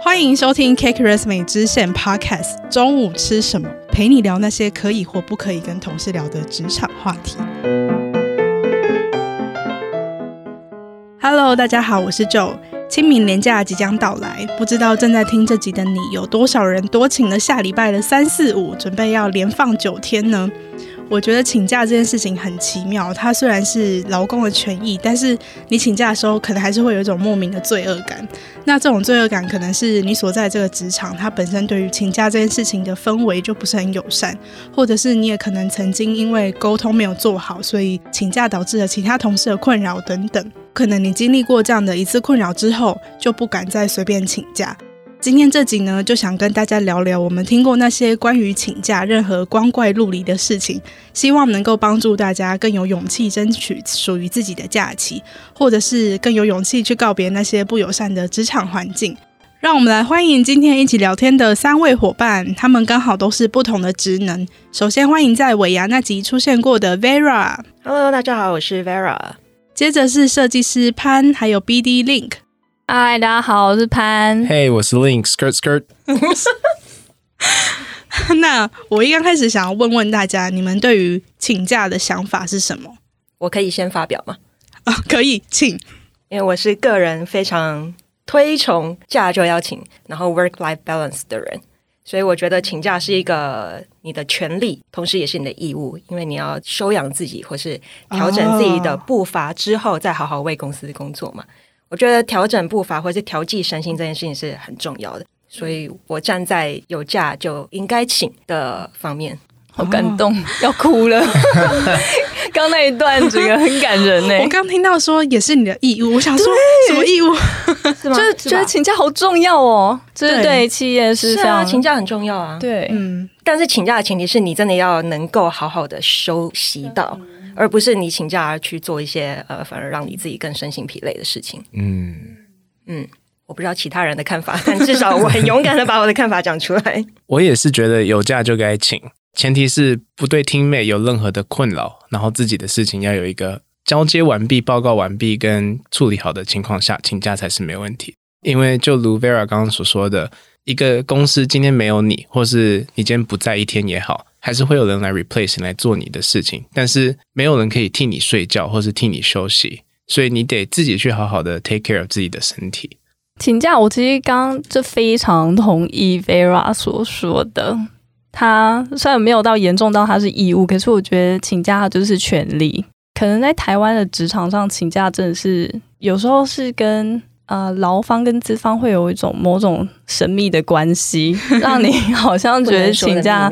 欢迎收听 Cake Resume 支线 Podcast。中午吃什么？陪你聊那些可以或不可以跟同事聊的职场话题。Hello，大家好，我是 Joe。清明连假即将到来，不知道正在听这集的你，有多少人多请了下礼拜的三四五，准备要连放九天呢？我觉得请假这件事情很奇妙，它虽然是劳工的权益，但是你请假的时候，可能还是会有一种莫名的罪恶感。那这种罪恶感，可能是你所在这个职场，它本身对于请假这件事情的氛围就不是很友善，或者是你也可能曾经因为沟通没有做好，所以请假导致了其他同事的困扰等等。可能你经历过这样的一次困扰之后，就不敢再随便请假。今天这集呢，就想跟大家聊聊我们听过那些关于请假任何光怪陆离的事情，希望能够帮助大家更有勇气争取属于自己的假期，或者是更有勇气去告别那些不友善的职场环境。让我们来欢迎今天一起聊天的三位伙伴，他们刚好都是不同的职能。首先欢迎在尾牙那集出现过的 Vera。Hello，大家好，我是 Vera。接着是设计师潘，还有 BD Link。嗨，大家好，我是潘。Hey，我是 Link，Skirt Skirt。那我一刚开始想要问问大家，你们对于请假的想法是什么？我可以先发表吗？啊，可以，请。因为我是个人非常推崇假就要请，然后 work life balance 的人，所以我觉得请假是一个你的权利，同时也是你的义务，因为你要休养自己，或是调整自己的步伐之后，再好好为公司工作嘛。我觉得调整步伐或是调剂身心这件事情是很重要的，所以我站在有假就应该请的方面。好感动，哦、要哭了。刚那一段这个很感人呢。我刚听到说也是你的义务，我想说什么义务？是吗？就是觉得请假好重要哦，这是对企业是，是啊，请假很重要啊。对，嗯，但是请假的前提是你真的要能够好好的休息到。而不是你请假而去做一些呃，反而让你自己更身心疲累的事情。嗯嗯，我不知道其他人的看法，但至少我很勇敢的把我的看法讲出来。我也是觉得有假就该请，前提是不对 teammate 有任何的困扰，然后自己的事情要有一个交接完毕、报告完毕跟处理好的情况下，请假才是没问题。因为就如 Vera 刚刚所说的，一个公司今天没有你，或是你今天不在一天也好。还是会有人来 replace 你来做你的事情，但是没有人可以替你睡觉或是替你休息，所以你得自己去好好的 take care of 自己的身体。请假，我其实刚刚就非常同意 Vera 所说的。他虽然没有到严重到他是义务，可是我觉得请假就是权利。可能在台湾的职场上，请假真的是有时候是跟呃劳方跟资方会有一种某种神秘的关系，让你好像觉得请假。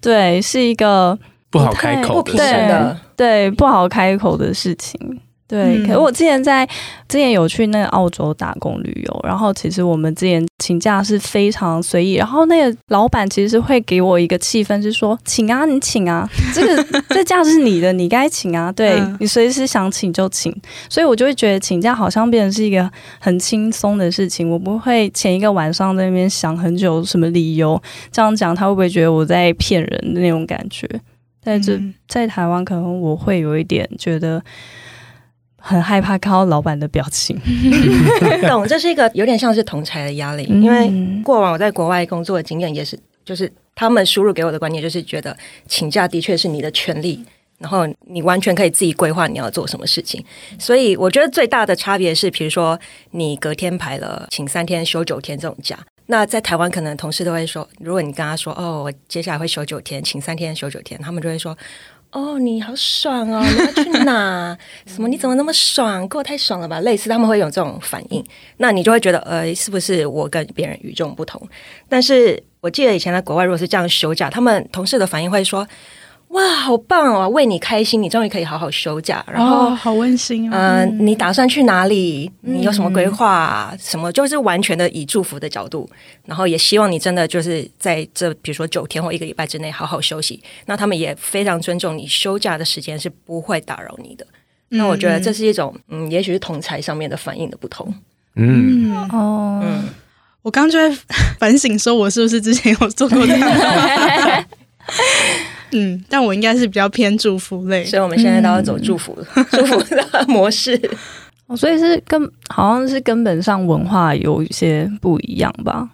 对，是一个不好开口的事情，对，不好开口的事情。对，可是我之前在之前有去那个澳洲打工旅游，然后其实我们之前请假是非常随意，然后那个老板其实会给我一个气氛，是说请啊，你请啊，这个这假是你的，你该请啊，对，你随时想请就请，所以我就会觉得请假好像变成是一个很轻松的事情，我不会前一个晚上在那边想很久什么理由，这样讲他会不会觉得我在骗人的那种感觉？在这在台湾可能我会有一点觉得。很害怕看到老板的表情，懂，这是一个有点像是同才的压力，因为过往我在国外工作的经验也是，就是他们输入给我的观念就是觉得请假的确是你的权利，然后你完全可以自己规划你要做什么事情，所以我觉得最大的差别是，比如说你隔天排了请三天休九天这种假，那在台湾可能同事都会说，如果你跟他说哦，我接下来会休九天，请三天休九天，他们就会说。哦，你好爽哦！你要去哪？什么？你怎么那么爽？过太爽了吧？类似他们会有这种反应，那你就会觉得，呃，是不是我跟别人与众不同？但是我记得以前在国外，如果是这样休假，他们同事的反应会说。哇，好棒哦！为你开心，你终于可以好好休假。然后，哦、好温馨哦。嗯、呃，你打算去哪里？你有什么规划？嗯、什么就是完全的以祝福的角度，然后也希望你真的就是在这，比如说九天或一个礼拜之内好好休息。那他们也非常尊重你休假的时间，是不会打扰你的。嗯、那我觉得这是一种，嗯，也许是同才上面的反应的不同。嗯，嗯哦，嗯，我刚就在 反省，说我是不是之前有做过这样。嗯，但我应该是比较偏祝福类，所以我们现在都要走祝福、嗯、祝福的模式。哦，所以是根好像是根本上文化有一些不一样吧？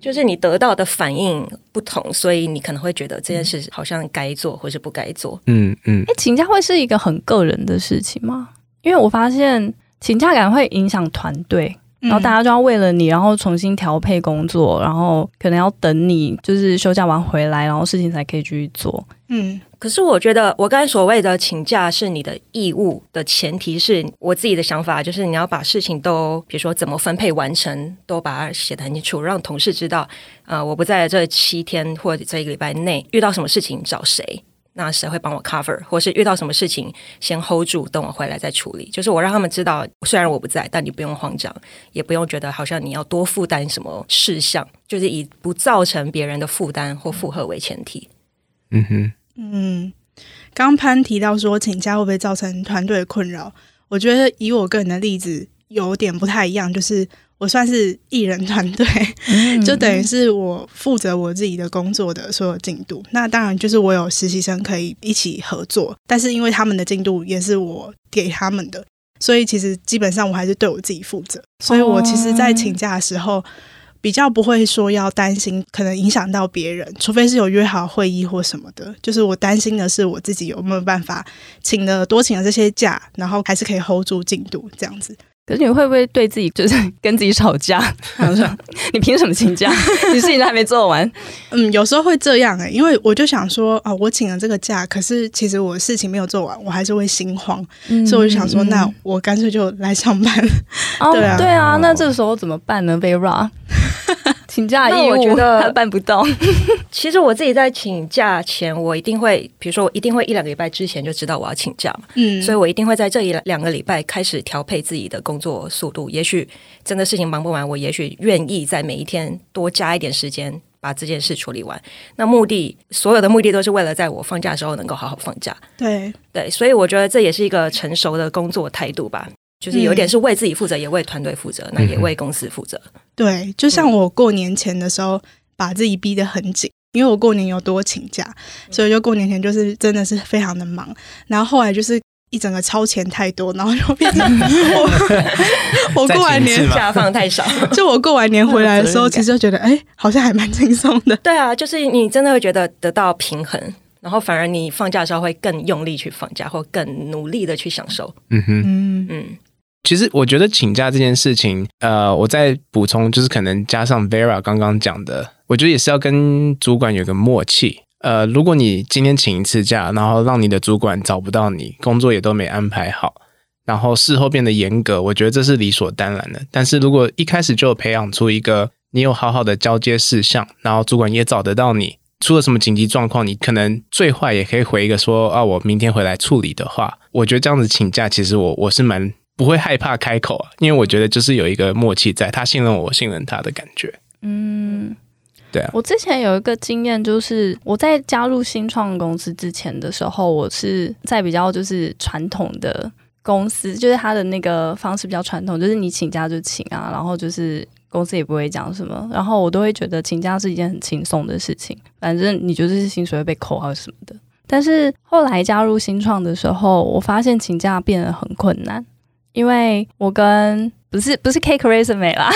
就是你得到的反应不同，所以你可能会觉得这件事好像该做或是不该做。嗯嗯。哎、嗯，请假会是一个很个人的事情吗？因为我发现请假感会影响团队。然后大家就要为了你，然后重新调配工作，然后可能要等你就是休假完回来，然后事情才可以继续做。嗯，可是我觉得我刚才所谓的请假是你的义务的前提是我自己的想法，就是你要把事情都，比如说怎么分配完成，都把它写得很清楚，让同事知道，呃，我不在这七天或者这一个礼拜内遇到什么事情找谁。那谁会帮我 cover，或是遇到什么事情先 hold 住，等我回来再处理。就是我让他们知道，虽然我不在，但你不用慌张，也不用觉得好像你要多负担什么事项，就是以不造成别人的负担或负荷为前提。嗯哼，嗯，刚潘提到说请假会不会造成团队的困扰？我觉得以我个人的例子有点不太一样，就是。我算是艺人团队，就等于是我负责我自己的工作的所有进度。那当然就是我有实习生可以一起合作，但是因为他们的进度也是我给他们的，所以其实基本上我还是对我自己负责。所以我其实，在请假的时候比较不会说要担心可能影响到别人，除非是有约好会议或什么的。就是我担心的是我自己有没有办法请了多请了这些假，然后还是可以 hold 住进度这样子。可是你会不会对自己就是跟自己吵架？然后说你凭什么请假？你事情都还没做完。嗯，有时候会这样哎、欸，因为我就想说啊，我请了这个假，可是其实我事情没有做完，我还是会心慌，嗯、所以我就想说，那我干脆就来上班。哦、对啊，对啊，那这个时候怎么办呢？请假义务我觉得他 办不到。其实我自己在请假前，我一定会，比如说我一定会一两个礼拜之前就知道我要请假嘛，嗯，所以我一定会在这一两个礼拜开始调配自己的工作速度。也许真的事情忙不完，我也许愿意在每一天多加一点时间把这件事处理完。那目的，所有的目的都是为了在我放假的时候能够好好放假。对对，所以我觉得这也是一个成熟的工作态度吧。就是有点是为自己负责，嗯、也为团队负责，那也为公司负责。对，就像我过年前的时候，把自己逼得很紧，因为我过年有多请假，所以就过年前就是真的是非常的忙。然后后来就是一整个超前太多，然后就变成我 我过完年假放太少。就我过完年回来的时候，其实就觉得哎、欸，好像还蛮轻松的。对啊，就是你真的会觉得得到平衡，然后反而你放假的时候会更用力去放假，或更努力的去享受。嗯哼，嗯嗯。其实我觉得请假这件事情，呃，我再补充，就是可能加上 Vera 刚刚讲的，我觉得也是要跟主管有个默契。呃，如果你今天请一次假，然后让你的主管找不到你，工作也都没安排好，然后事后变得严格，我觉得这是理所当然的。但是如果一开始就培养出一个你有好好的交接事项，然后主管也找得到你，出了什么紧急状况，你可能最坏也可以回一个说啊，我明天回来处理的话，我觉得这样子请假，其实我我是蛮。不会害怕开口啊，因为我觉得就是有一个默契在，他信任我，我信任他的感觉。嗯，对啊。我之前有一个经验，就是我在加入新创公司之前的时候，我是在比较就是传统的公司，就是他的那个方式比较传统，就是你请假就请啊，然后就是公司也不会讲什么，然后我都会觉得请假是一件很轻松的事情，反正你就是薪水会被扣还是什么的。但是后来加入新创的时候，我发现请假变得很困难。因为我跟不是不是 Cake Resume 啦，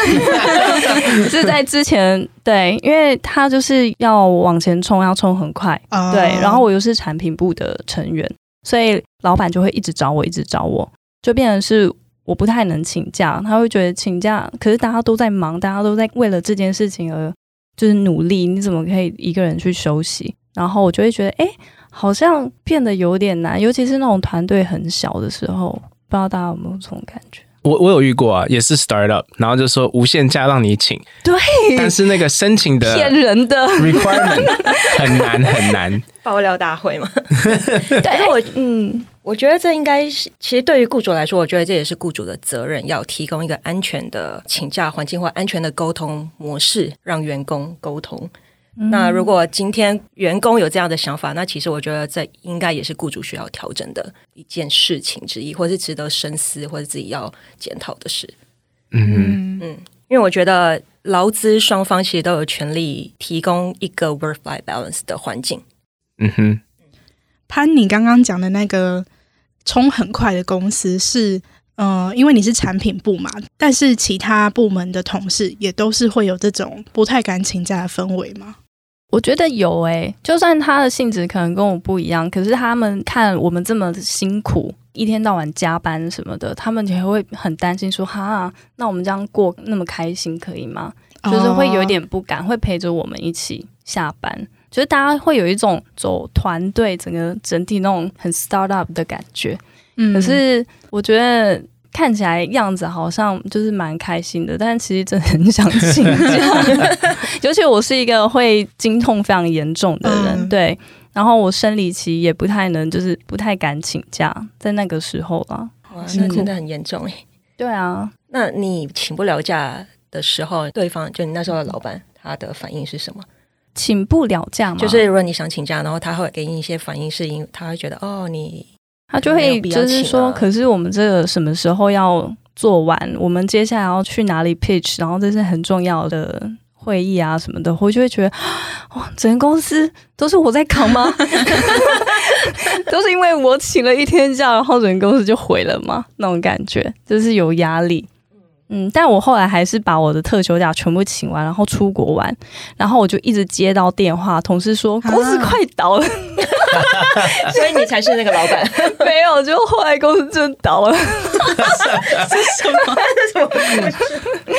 是在之前对，因为他就是要往前冲，要冲很快，uh. 对，然后我又是产品部的成员，所以老板就会一直找我，一直找我，就变成是我不太能请假，他会觉得请假，可是大家都在忙，大家都在为了这件事情而就是努力，你怎么可以一个人去休息？然后我就会觉得，哎，好像变得有点难，尤其是那种团队很小的时候。不知道大家有没有这种感觉？我我有遇过啊，也是 startup，然后就说无限假让你请，对，但是那个申请的骗人的 requirement 很难很难，爆料大会嘛。对，我嗯，我觉得这应该是，其实对于雇主来说，我觉得这也是雇主的责任，要提供一个安全的请假环境或安全的沟通模式，让员工沟通。那如果今天员工有这样的想法，那其实我觉得这应该也是雇主需要调整的一件事情之一，或是值得深思，或者自己要检讨的事。嗯嗯，因为我觉得劳资双方其实都有权利提供一个 work-life balance 的环境。嗯哼，潘，你刚刚讲的那个冲很快的公司是。呃，因为你是产品部嘛，但是其他部门的同事也都是会有这种不太敢请假的氛围吗？我觉得有诶、欸，就算他的性质可能跟我不一样，可是他们看我们这么辛苦，一天到晚加班什么的，他们也会很担心说，哈，那我们这样过那么开心可以吗？就是会有一点不敢，会陪着我们一起下班，就是大家会有一种走团队，整个整体那种很 start up 的感觉。嗯，可是我觉得。看起来样子好像就是蛮开心的，但是其实真的很想请假。尤其我是一个会经痛非常严重的人，嗯、对，然后我生理期也不太能，就是不太敢请假，在那个时候啦。哇，那真的很严重哎。对啊，那你请不了假的时候，对方就你那时候的老板，他的反应是什么？请不了假吗？就是如果你想请假，然后他会给你一些反应，是因为他会觉得哦你。他就会就是说，可是我们这个什么时候要做完？我们接下来要去哪里 pitch？然后这是很重要的会议啊什么的，我就会觉得，哇，整个公司都是我在扛吗？都是因为我请了一天假，然后整个公司就毁了吗？那种感觉就是有压力。嗯，但我后来还是把我的特休假全部请完，然后出国玩，然后我就一直接到电话，同事说公司快倒了。所以你才是那个老板？没有，就后来公司真倒了。是什么？是什么？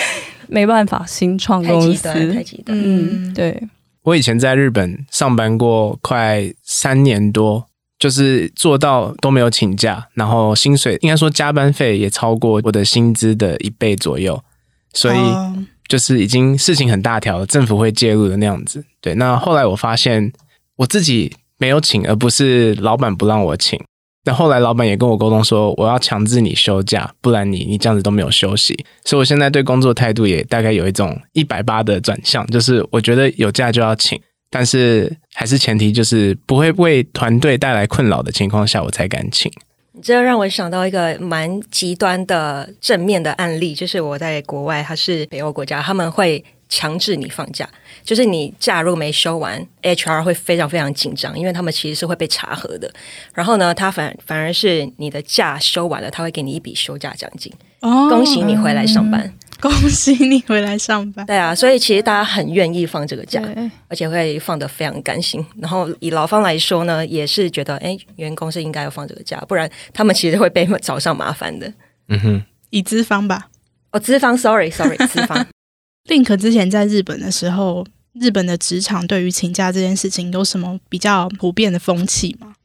没办法，新创公司，太极端。嗯，对。我以前在日本上班过快三年多，就是做到都没有请假，然后薪水应该说加班费也超过我的薪资的一倍左右，所以就是已经事情很大条了，政府会介入的那样子。对，那后来我发现我自己。没有请，而不是老板不让我请。但后来老板也跟我沟通说，我要强制你休假，不然你你这样子都没有休息。所以我现在对工作态度也大概有一种一百八的转向，就是我觉得有假就要请，但是还是前提就是不会为团队带来困扰的情况下，我才敢请。这让我想到一个蛮极端的正面的案例，就是我在国外，它是北欧国家，他们会。强制你放假，就是你假如没休完，HR 会非常非常紧张，因为他们其实是会被查核的。然后呢，他反反而是你的假休完了，他会给你一笔休假奖金。哦，恭喜你回来上班，恭喜你回来上班。对啊，所以其实大家很愿意放这个假，而且会放的非常甘心。然后以劳方来说呢，也是觉得，哎，员工是应该要放这个假，不然他们其实会被找上麻烦的。嗯哼，以资方吧，哦，资方，sorry，sorry，资方。Link 之前在日本的时候，日本的职场对于请假这件事情有什么比较普遍的风气吗？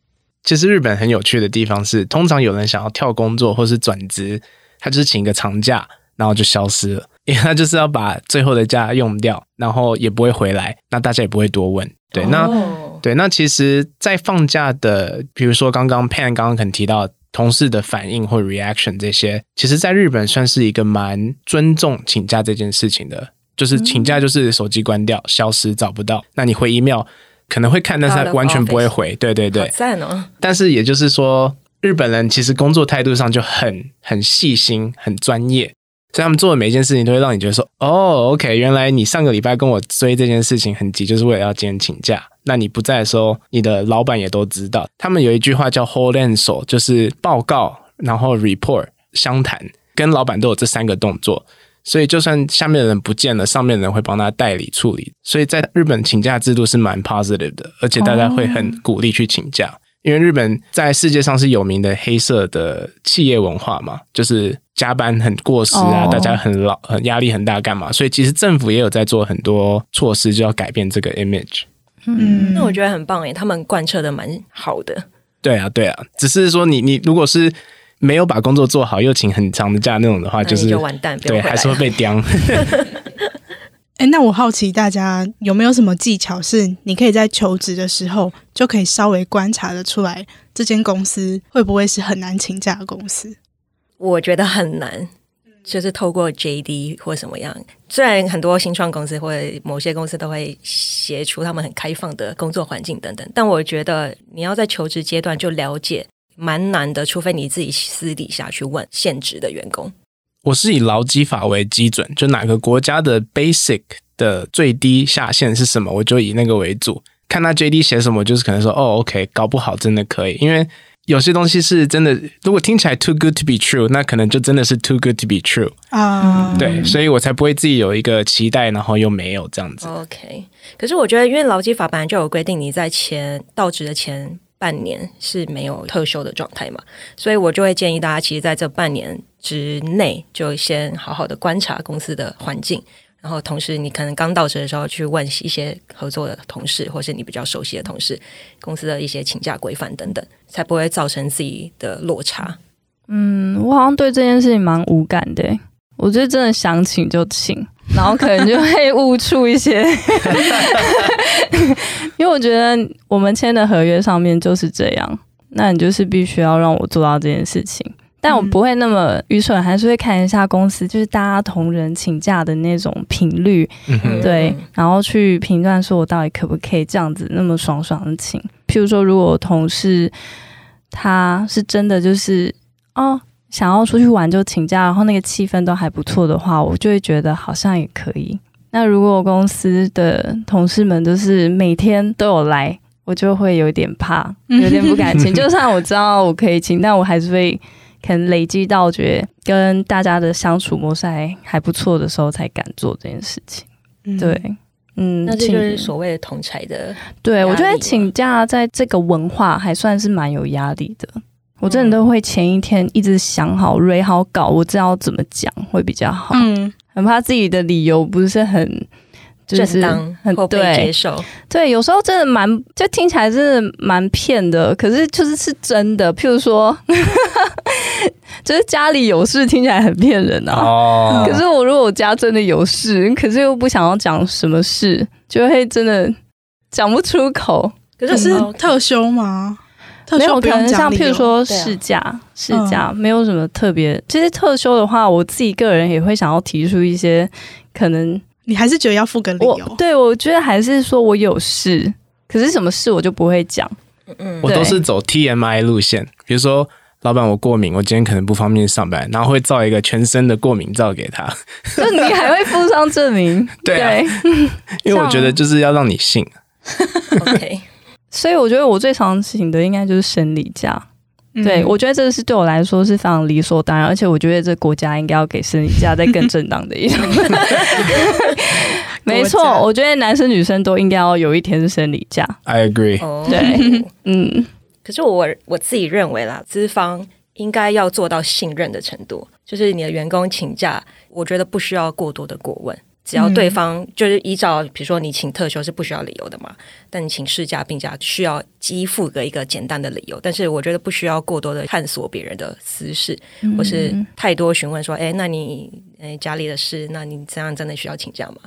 其实日本很有趣的地方是，通常有人想要跳工作或是转职，他就是请一个长假，然后就消失了，因为他就是要把最后的假用掉，然后也不会回来，那大家也不会多问。对，那、哦、对，那其实，在放假的，比如说刚刚 Pan 刚刚可能提到。同事的反应或 reaction 这些，其实在日本算是一个蛮尊重请假这件事情的。就是请假就是手机关掉、消失、找不到。那你回 email 可能会看，但是完全不会回。对对对，赞哦。但是也就是说，日本人其实工作态度上就很很细心、很专业。所以他们做的每一件事情都会让你觉得说，哦，OK，原来你上个礼拜跟我追这件事情很急，就是为了要今天请假。那你不在的时候，你的老板也都知道。他们有一句话叫 “hold and so”，就是报告，然后 report 相谈，跟老板都有这三个动作。所以就算下面的人不见了，上面的人会帮他代理处理。所以在日本请假制度是蛮 positive 的，而且大家会很鼓励去请假。因为日本在世界上是有名的黑色的企业文化嘛，就是加班很过时啊，oh. 大家很老，很压力很大，干嘛？所以其实政府也有在做很多措施，就要改变这个 image。嗯，那我觉得很棒诶，他们贯彻的蛮好的。对啊，对啊，只是说你你如果是没有把工作做好，又请很长的假那种的话，就是就完蛋，对，还是会被 刁。哎，那我好奇大家有没有什么技巧，是你可以在求职的时候就可以稍微观察得出来，这间公司会不会是很难请假的公司？我觉得很难，就是透过 JD 或什么样。虽然很多新创公司或者某些公司都会写出他们很开放的工作环境等等，但我觉得你要在求职阶段就了解蛮难的，除非你自己私底下去问现职的员工。我是以劳基法为基准，就哪个国家的 basic 的最低下限是什么，我就以那个为主。看他 JD 写什么，就是可能说哦，OK，搞不好真的可以。因为有些东西是真的，如果听起来 too good to be true，那可能就真的是 too good to be true 啊。Uh, 对，所以我才不会自己有一个期待，然后又没有这样子。OK，可是我觉得，因为劳基法本来就有规定，你在前到职的前半年是没有特休的状态嘛，所以我就会建议大家，其实在这半年之内，就先好好的观察公司的环境。然后，同时，你可能刚到职的时候去问一些合作的同事，或是你比较熟悉的同事，公司的一些请假规范等等，才不会造成自己的落差。嗯，我好像对这件事情蛮无感的。我觉得真的想请就请，然后可能就会误触一些，因为我觉得我们签的合约上面就是这样，那你就是必须要让我做到这件事情。但我不会那么愚蠢，还是会看一下公司，就是大家同仁请假的那种频率，嗯、对，然后去评断说我到底可不可以这样子那么爽爽的请。譬如说，如果同事他是真的就是哦想要出去玩就请假，然后那个气氛都还不错的话，我就会觉得好像也可以。那如果公司的同事们都是每天都有来，我就会有点怕，有点不敢请。就算我知道我可以请，但我还是会。可能累积到觉得跟大家的相处模式还还不错的时候，才敢做这件事情。嗯、对，嗯，那这就是所谓的同才的。对，我觉得请假在这个文化还算是蛮有压力的。我真的都会前一天一直想好、蕊好稿，我知道怎么讲会比较好。嗯，很怕自己的理由不是很。就是很对，接受对，有时候真的蛮，就听起来真的蛮骗的，可是就是是真的。譬如说，就是家里有事，听起来很骗人啊。哦。可是我如果我家真的有事，可是又不想要讲什么事，就会真的讲不出口。可是是特休吗？特休可能像譬如说事假，事假没有什么特别。其实特休的话，我自己个人也会想要提出一些可能。你还是觉得要付个理由？对，我觉得还是说我有事，可是什么事我就不会讲。嗯，我都是走 TMI 路线，比如说老板我过敏，我今天可能不方便上班，然后会照一个全身的过敏照给他。就你还会附上证明？对，因为我觉得就是要让你信。OK，所以我觉得我最常请的应该就是生理假。对，我觉得这个是对我来说是非常理所当然，而且我觉得这国家应该要给生理假再更正当的一种。没错，我觉得男生女生都应该要有一天是生理假。I agree。对，嗯。可是我我自己认为啦，资方应该要做到信任的程度，就是你的员工请假，我觉得不需要过多的过问。只要对方就是依照，比如说你请特休是不需要理由的嘛，但你请事假、病假需要给付个一个简单的理由。但是我觉得不需要过多的探索别人的私事，或是太多询问说，哎，那你哎家里的事，那你这样真的需要请假吗？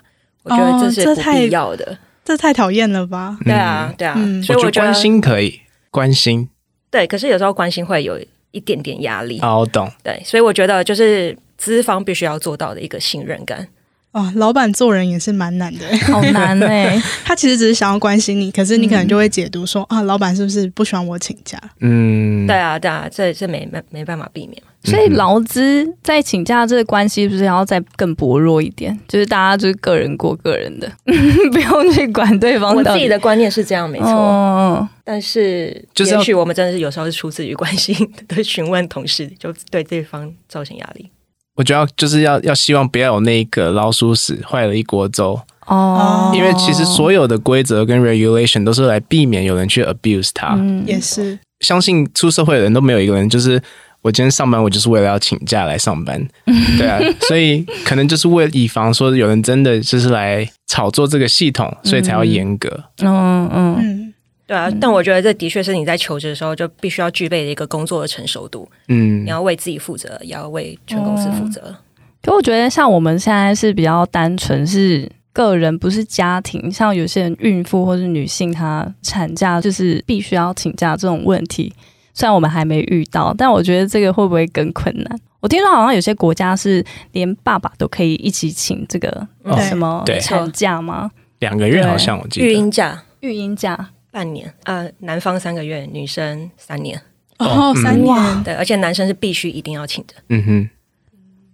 我觉得这是不必要的，哦、这，太这太讨厌了吧？对啊，对啊，嗯、所以我觉得关心可以关心，对，可是有时候关心会有一点点压力。哦，我懂。对，所以我觉得就是资方必须要做到的一个信任感。哦，老板做人也是蛮难的，好难哎！他其实只是想要关心你，可是你可能就会解读说、嗯、啊，老板是不是不喜欢我请假？嗯，对啊，对啊，这这没没没办法避免。所以劳资在请假这个关系，是不是要再更薄弱一点？就是大家就是个人过个人的，不用去管对方。我自己的观念是这样，没错。哦、但是，就是也许我们真的是有时候是出自于关心的询问同事，就对对方造成压力。我觉得就是要要希望不要有那一个老鼠屎坏了一锅粥哦，因为其实所有的规则跟 regulation 都是来避免有人去 abuse 它。嗯，也是。相信出社会的人都没有一个人就是我今天上班我就是为了要请假来上班，对啊，所以可能就是为了以防说有人真的就是来炒作这个系统，所以才要严格。嗯嗯嗯。对啊，但我觉得这的确是你在求职的时候就必须要具备的一个工作的成熟度。嗯，你要为自己负责，也要为全公司负责。可我觉得像我们现在是比较单纯，是个人，不是家庭。像有些人孕妇或是女性，她产假就是必须要请假这种问题，虽然我们还没遇到，但我觉得这个会不会更困难？我听说好像有些国家是连爸爸都可以一起请这个什么产假吗？两个月好像我记得育婴假，育婴假。半年，呃，男方三个月，女生三年。哦，三年，对，而且男生是必须一定要请的。嗯哼，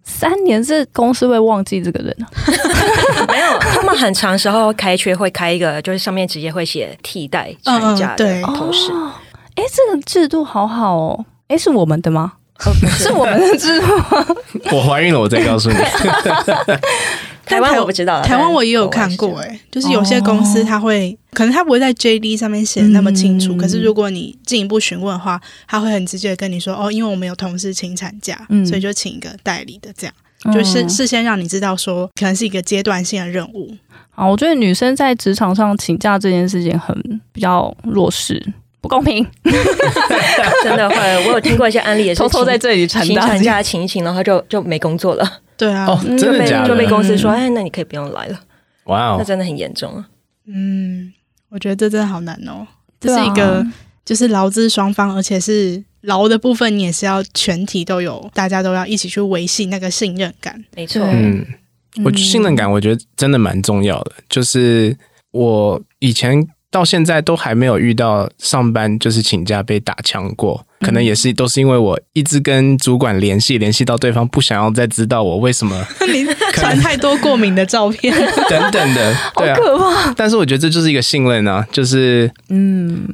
三年是公司会忘记这个人啊？没有，他们很长时候开缺会开一个，就是上面直接会写替代产假的同事。哎，这个制度好好哦，哎，是我们的吗？是我们的制度吗？我怀孕了，我再告诉你。台湾我不知道，台湾我也有看过，哎，就是有些公司他会，可能他不会在 JD 上面写的那么清楚，可是如果你进一步询问的话，他会很直接的跟你说，哦，因为我们有同事请产假，所以就请一个代理的，这样就是事先让你知道说，可能是一个阶段性的任务。啊，我觉得女生在职场上请假这件事情很比较弱势。不公平，真的会。我有听过一些案例，也是偷偷在这里请产假，请一请，然后就就没工作了。对啊，哦，真的假的？就被公司说，哎，那你可以不用来了。哇哦，那真的很严重啊。嗯，我觉得这真的好难哦。这是一个，就是劳资双方，而且是劳的部分，你也是要全体都有，大家都要一起去维系那个信任感。没错，嗯，我信任感，我觉得真的蛮重要的。就是我以前。到现在都还没有遇到上班就是请假被打枪过，可能也是都是因为我一直跟主管联系，联系到对方不想要再知道我为什么 你传太多过敏的照片。等等的，对啊，可怕。但是我觉得这就是一个信任啊，就是嗯，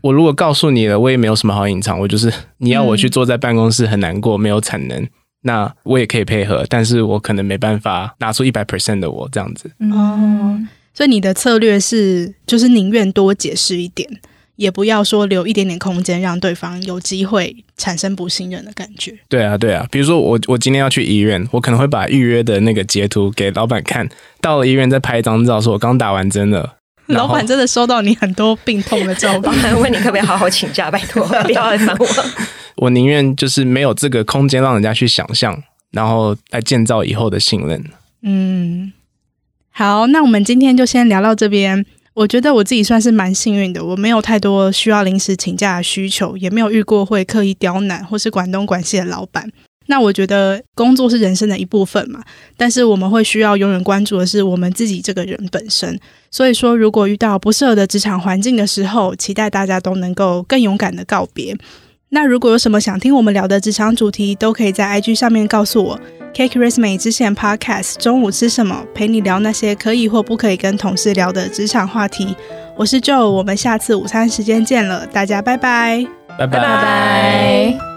我如果告诉你了，我也没有什么好隐藏，我就是你要我去坐在办公室很难过，没有产能，那我也可以配合，但是我可能没办法拿出一百 percent 的我这样子。哦。所以你的策略是，就是宁愿多解释一点，也不要说留一点点空间，让对方有机会产生不信任的感觉。对啊，对啊。比如说我我今天要去医院，我可能会把预约的那个截图给老板看，到了医院再拍一张照，说我刚打完针了。老板真的收到你很多病痛的照片，问你可不可以好好请假，拜托不要来烦我。我宁愿就是没有这个空间让人家去想象，然后来建造以后的信任。嗯。好，那我们今天就先聊到这边。我觉得我自己算是蛮幸运的，我没有太多需要临时请假的需求，也没有遇过会刻意刁难或是管东管西的老板。那我觉得工作是人生的一部分嘛，但是我们会需要永远关注的是我们自己这个人本身。所以说，如果遇到不适合的职场环境的时候，期待大家都能够更勇敢的告别。那如果有什么想听我们聊的职场主题，都可以在 IG 上面告诉我。Cake Resume 之前 Podcast 中午吃什么？陪你聊那些可以或不可以跟同事聊的职场话题。我是 Joe，我们下次午餐时间见了，大家拜拜，拜拜拜。拜拜。